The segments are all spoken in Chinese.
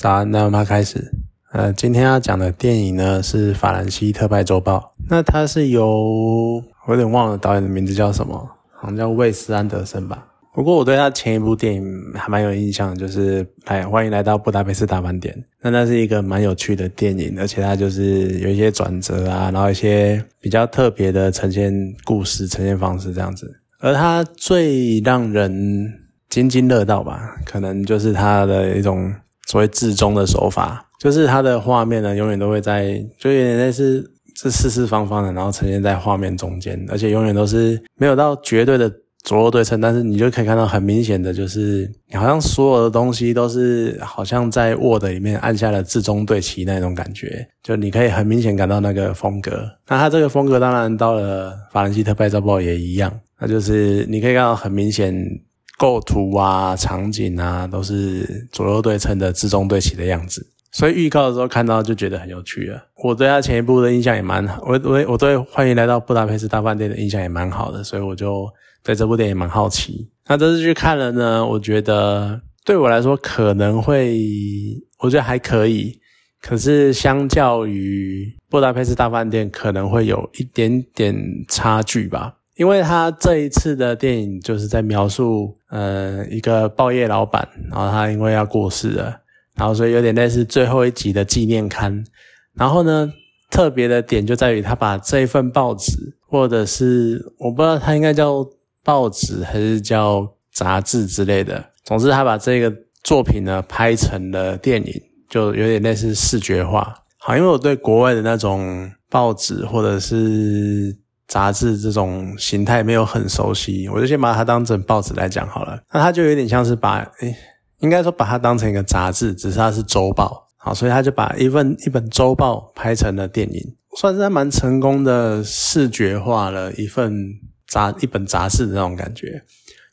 早安，那我们开始。呃，今天要讲的电影呢是《法兰西特派周报》。那它是由我有点忘了导演的名字叫什么，好像叫魏斯安德森吧。不过我对他前一部电影还蛮有印象，就是《来欢迎来到布达佩斯大饭店》。那那是一个蛮有趣的电影，而且它就是有一些转折啊，然后一些比较特别的呈现故事、呈现方式这样子。而它最让人津津乐道吧，可能就是它的一种所谓至中的手法，就是它的画面呢，永远都会在，就有点类似是四四方方的，然后呈现在画面中间，而且永远都是没有到绝对的左右对称，但是你就可以看到很明显的，就是好像所有的东西都是好像在 Word 里面按下了至中对齐那种感觉，就你可以很明显感到那个风格。那它这个风格当然到了法兰西特派照报也一样，那就是你可以看到很明显。构图啊，场景啊，都是左右对称的，自中对齐的样子。所以预告的时候看到就觉得很有趣了。我对他前一部的印象也蛮好，我我我对欢迎来到布达佩斯大饭店的印象也蛮好的，所以我就对这部电影蛮好奇。那这次去看了呢，我觉得对我来说可能会，我觉得还可以。可是相较于布达佩斯大饭店，可能会有一点点差距吧。因为他这一次的电影就是在描述，呃，一个报业老板，然后他因为要过世了，然后所以有点类似最后一集的纪念刊。然后呢，特别的点就在于他把这一份报纸，或者是我不知道他应该叫报纸还是叫杂志之类的，总之他把这个作品呢拍成了电影，就有点类似视觉化。好，因为我对国外的那种报纸或者是。杂志这种形态没有很熟悉，我就先把它当成报纸来讲好了。那它就有点像是把，诶，应该说把它当成一个杂志，只是它是周报，好，所以他就把一份一本周报拍成了电影，算是蛮成功的视觉化了一份杂一本杂志的那种感觉。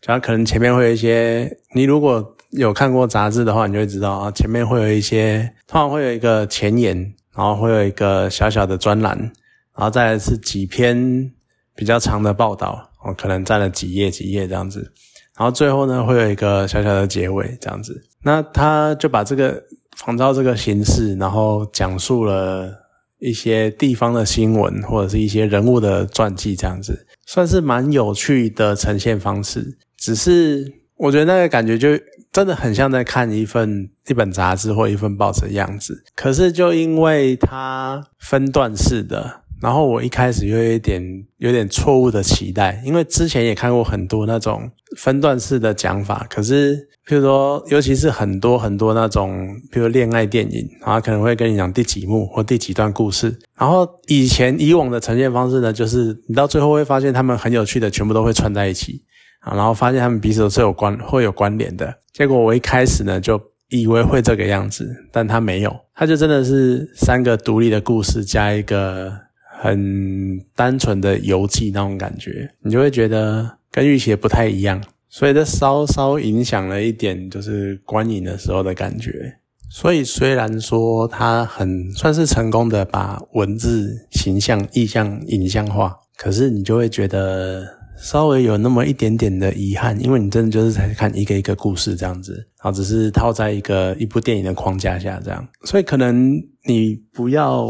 就它可能前面会有一些，你如果有看过杂志的话，你就会知道啊，前面会有一些，通常会有一个前言，然后会有一个小小的专栏。然后再来是几篇比较长的报道，哦，可能占了几页几页这样子。然后最后呢，会有一个小小的结尾这样子。那他就把这个仿照这个形式，然后讲述了一些地方的新闻或者是一些人物的传记这样子，算是蛮有趣的呈现方式。只是我觉得那个感觉就真的很像在看一份一本杂志或一份报纸的样子。可是就因为它分段式的。然后我一开始又有一点有点错误的期待，因为之前也看过很多那种分段式的讲法，可是譬如说，尤其是很多很多那种，譬如恋爱电影，然后可能会跟你讲第几幕或第几段故事。然后以前以往的呈现方式呢，就是你到最后会发现他们很有趣的，全部都会串在一起啊，然后发现他们彼此都是有关会有关联的。结果我一开始呢就以为会这个样子，但他没有，他就真的是三个独立的故事加一个。很单纯的游记那种感觉，你就会觉得跟预期不太一样，所以这稍稍影响了一点，就是观影的时候的感觉。所以虽然说它很算是成功的把文字、形象、意象影像化，可是你就会觉得稍微有那么一点点的遗憾，因为你真的就是在看一个一个故事这样子，然后只是套在一个一部电影的框架下这样，所以可能你不要。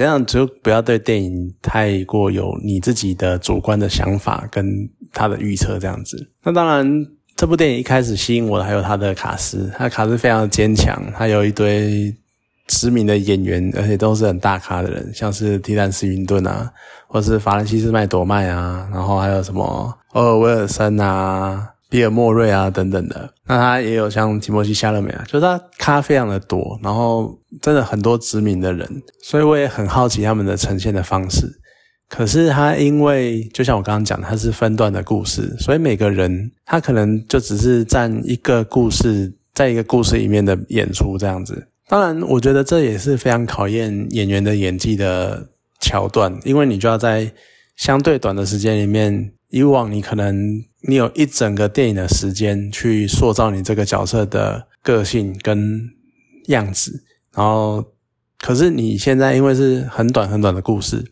这样就不要对电影太过有你自己的主观的想法跟他的预测这样子。那当然，这部电影一开始吸引我的还有他的卡斯，他的卡斯非常的坚强，他有一堆知名的演员，而且都是很大咖的人，像是提兰斯·云顿啊，或是法兰西斯·麦朵麦啊，然后还有什么欧尔威尔森啊。比尔莫瑞啊，等等的，那他也有像提莫西夏勒美啊，就是他咖非常的多，然后真的很多知名的人，所以我也很好奇他们的呈现的方式。可是他因为就像我刚刚讲，他是分段的故事，所以每个人他可能就只是占一个故事，在一个故事里面的演出这样子。当然，我觉得这也是非常考验演员的演技的桥段，因为你就要在相对短的时间里面。以往你可能你有一整个电影的时间去塑造你这个角色的个性跟样子，然后可是你现在因为是很短很短的故事，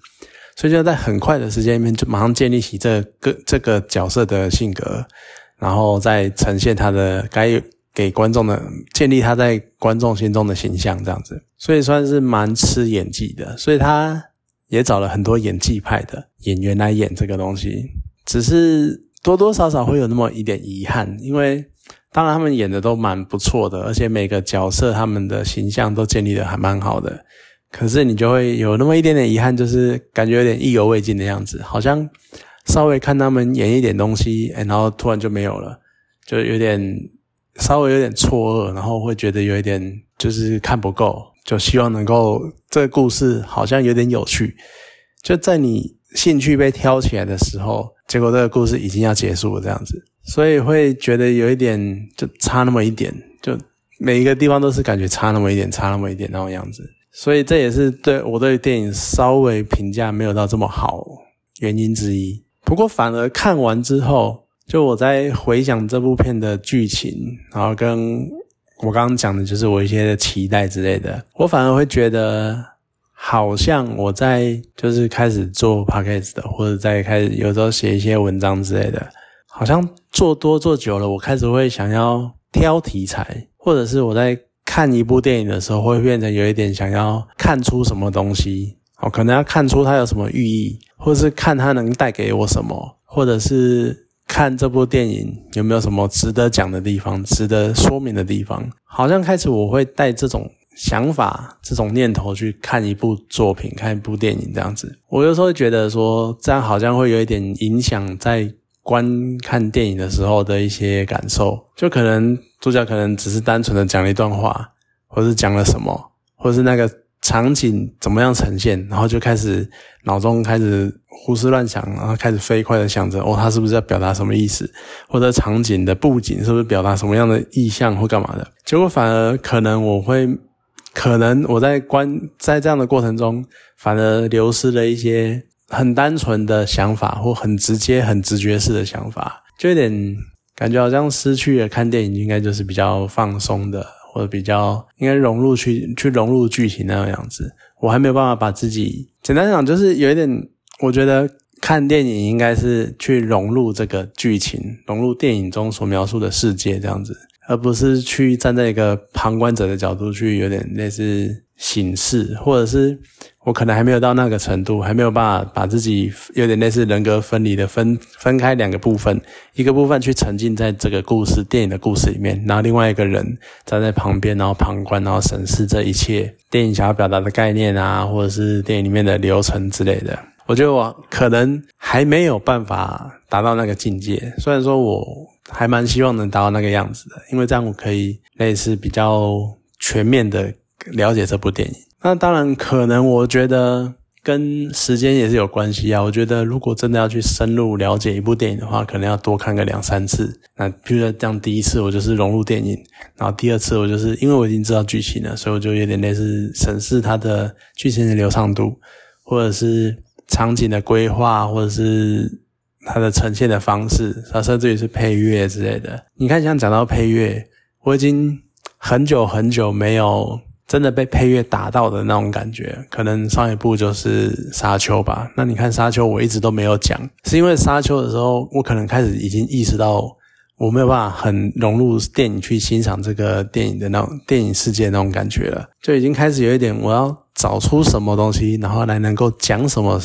所以就在很快的时间里面就马上建立起这个这个角色的性格，然后再呈现他的该给观众的建立他在观众心中的形象，这样子，所以算是蛮吃演技的。所以他也找了很多演技派的演员来演这个东西，只是多多少少会有那么一点遗憾，因为当然他们演的都蛮不错的，而且每个角色他们的形象都建立的还蛮好的。可是你就会有那么一点点遗憾，就是感觉有点意犹未尽的样子，好像稍微看他们演一点东西，然后突然就没有了，就有点稍微有点错愕，然后会觉得有一点就是看不够，就希望能够这个故事好像有点有趣，就在你兴趣被挑起来的时候，结果这个故事已经要结束了这样子，所以会觉得有一点就差那么一点，就每一个地方都是感觉差那么一点，差那么一点那种样子。所以这也是对我对电影稍微评价没有到这么好原因之一。不过反而看完之后，就我在回想这部片的剧情，然后跟我刚刚讲的就是我一些期待之类的，我反而会觉得好像我在就是开始做 podcast 的，或者在开始有时候写一些文章之类的，好像做多做久了，我开始会想要挑题材，或者是我在。看一部电影的时候，会变成有一点想要看出什么东西，哦，可能要看出它有什么寓意，或是看它能带给我什么，或者是看这部电影有没有什么值得讲的地方、值得说明的地方。好像开始我会带这种想法、这种念头去看一部作品、看一部电影这样子。我有时候会觉得说，这样好像会有一点影响在观看电影的时候的一些感受，就可能。主角可能只是单纯的讲了一段话，或是讲了什么，或是那个场景怎么样呈现，然后就开始脑中开始胡思乱想，然后开始飞快的想着，哦，他是不是在表达什么意思？或者场景的布景是不是表达什么样的意象或干嘛的？结果反而可能我会，可能我在观在这样的过程中，反而流失了一些很单纯的想法，或很直接、很直觉式的想法，就有点。感觉好像失去了看电影应该就是比较放松的，或者比较应该融入去去融入剧情那个样子。我还没有办法把自己简单讲，就是有一点，我觉得看电影应该是去融入这个剧情，融入电影中所描述的世界这样子，而不是去站在一个旁观者的角度去有点类似醒视，或者是。我可能还没有到那个程度，还没有办法把自己有点类似人格分离的分分开两个部分，一个部分去沉浸在这个故事电影的故事里面，然后另外一个人站在旁边，然后旁观，然后审视这一切电影想要表达的概念啊，或者是电影里面的流程之类的。我觉得我可能还没有办法达到那个境界，虽然说我还蛮希望能达到那个样子的，因为这样我可以类似比较全面的了解这部电影。那当然，可能我觉得跟时间也是有关系啊。我觉得如果真的要去深入了解一部电影的话，可能要多看个两三次。那比如说这样，第一次我就是融入电影，然后第二次我就是因为我已经知道剧情了，所以我就有点类似审视它的剧情的流畅度，或者是场景的规划，或者是它的呈现的方式，它甚至于是配乐之类的。你看，像讲到配乐，我已经很久很久没有。真的被配乐打到的那种感觉，可能上一部就是《沙丘》吧。那你看《沙丘》，我一直都没有讲，是因为《沙丘》的时候，我可能开始已经意识到我没有办法很融入电影去欣赏这个电影的那种电影世界那种感觉了，就已经开始有一点我要找出什么东西，然后来能够讲什么，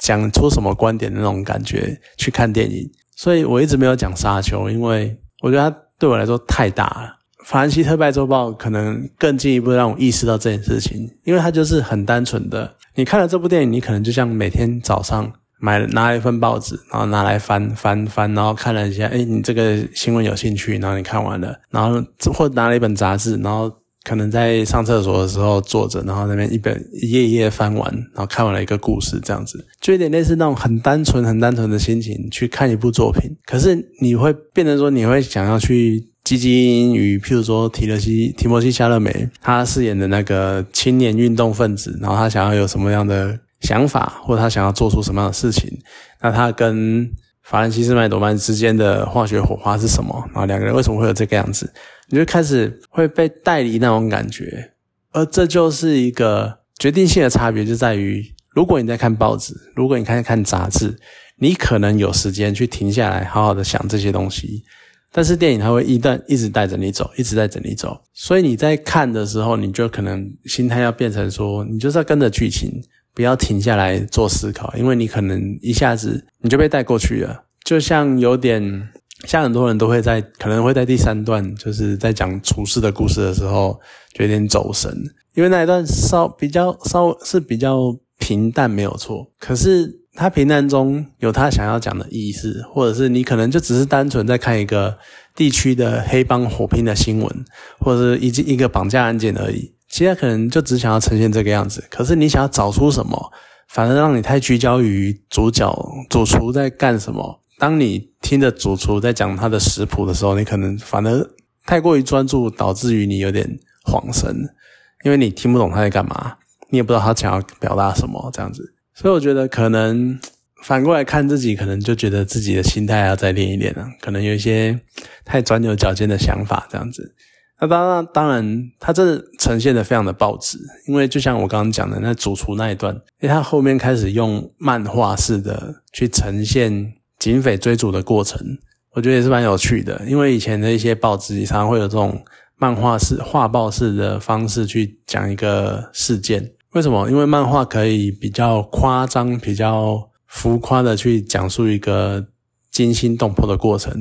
讲出什么观点的那种感觉去看电影。所以我一直没有讲《沙丘》，因为我觉得它对我来说太大了。法兰西特派周报可能更进一步让我意识到这件事情，因为它就是很单纯的。你看了这部电影，你可能就像每天早上买拿一份报纸，然后拿来翻翻翻，然后看了一下，哎，你这个新闻有兴趣，然后你看完了，然后或拿了一本杂志，然后可能在上厕所的时候坐着，然后那边一本一页一页翻完，然后看完了一个故事，这样子就有点类似那种很单纯、很单纯的心情去看一部作品。可是你会变成说，你会想要去。基金与譬如说提勒西提摩西夏勒梅，他饰演的那个青年运动分子，然后他想要有什么样的想法，或者他想要做出什么样的事情？那他跟法兰西斯麦朵曼之间的化学火花是什么？然后两个人为什么会有这个样子？你就开始会被带离那种感觉，而这就是一个决定性的差别，就在于如果你在看报纸，如果你看看杂志，你可能有时间去停下来，好好的想这些东西。但是电影它会一旦一直带着你走，一直带着你走，所以你在看的时候，你就可能心态要变成说，你就是要跟着剧情，不要停下来做思考，因为你可能一下子你就被带过去了，就像有点像很多人都会在可能会在第三段就是在讲厨师的故事的时候，就有点走神，因为那一段稍比较稍是比较平淡，没有错，可是。他平淡中有他想要讲的意思，或者是你可能就只是单纯在看一个地区的黑帮火拼的新闻，或者是一一个绑架案件而已。其他可能就只想要呈现这个样子，可是你想要找出什么，反而让你太聚焦于主角主厨在干什么。当你听着主厨在讲他的食谱的时候，你可能反而太过于专注，导致于你有点恍神，因为你听不懂他在干嘛，你也不知道他想要表达什么，这样子。所以我觉得可能反过来看自己，可能就觉得自己的心态要再练一练了。可能有一些太钻牛角尖的想法这样子。那当然，当然，他真的呈现的非常的爆直。因为就像我刚刚讲的那主厨那一段，因为他后面开始用漫画式的去呈现警匪追逐的过程，我觉得也是蛮有趣的。因为以前的一些报纸常常会有这种漫画式、画报式的方式去讲一个事件。为什么？因为漫画可以比较夸张、比较浮夸的去讲述一个惊心动魄的过程，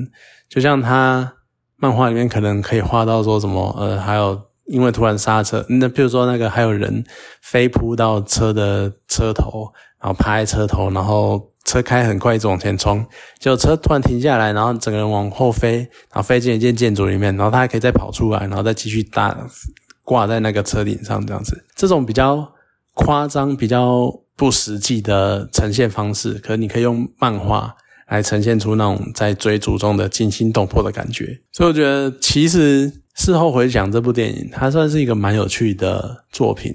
就像他漫画里面可能可以画到说什么，呃，还有因为突然刹车，那比如说那个还有人飞扑到车的车头，然后趴在车头，然后车开很快一直往前冲，结果车突然停下来，然后整个人往后飞，然后飞进一间建筑里面，然后他还可以再跑出来，然后再继续打挂在那个车顶上这样子，这种比较。夸张比较不实际的呈现方式，可你可以用漫画来呈现出那种在追逐中的惊心动魄的感觉。所以我觉得，其实事后回想这部电影，它算是一个蛮有趣的作品。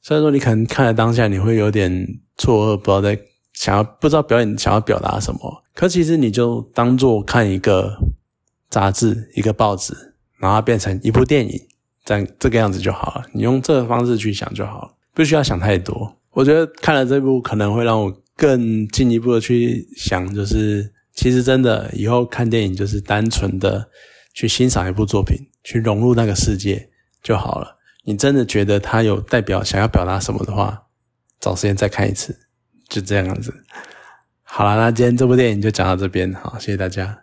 虽然说你可能看了当下，你会有点错愕，不知道在想要不知道表演想要表达什么。可其实你就当做看一个杂志、一个报纸，然后变成一部电影，这样这个样子就好了。你用这个方式去想就好了。不需要想太多，我觉得看了这部可能会让我更进一步的去想，就是其实真的以后看电影就是单纯的去欣赏一部作品，去融入那个世界就好了。你真的觉得它有代表想要表达什么的话，找时间再看一次，就这样子。好了，那今天这部电影就讲到这边，好，谢谢大家。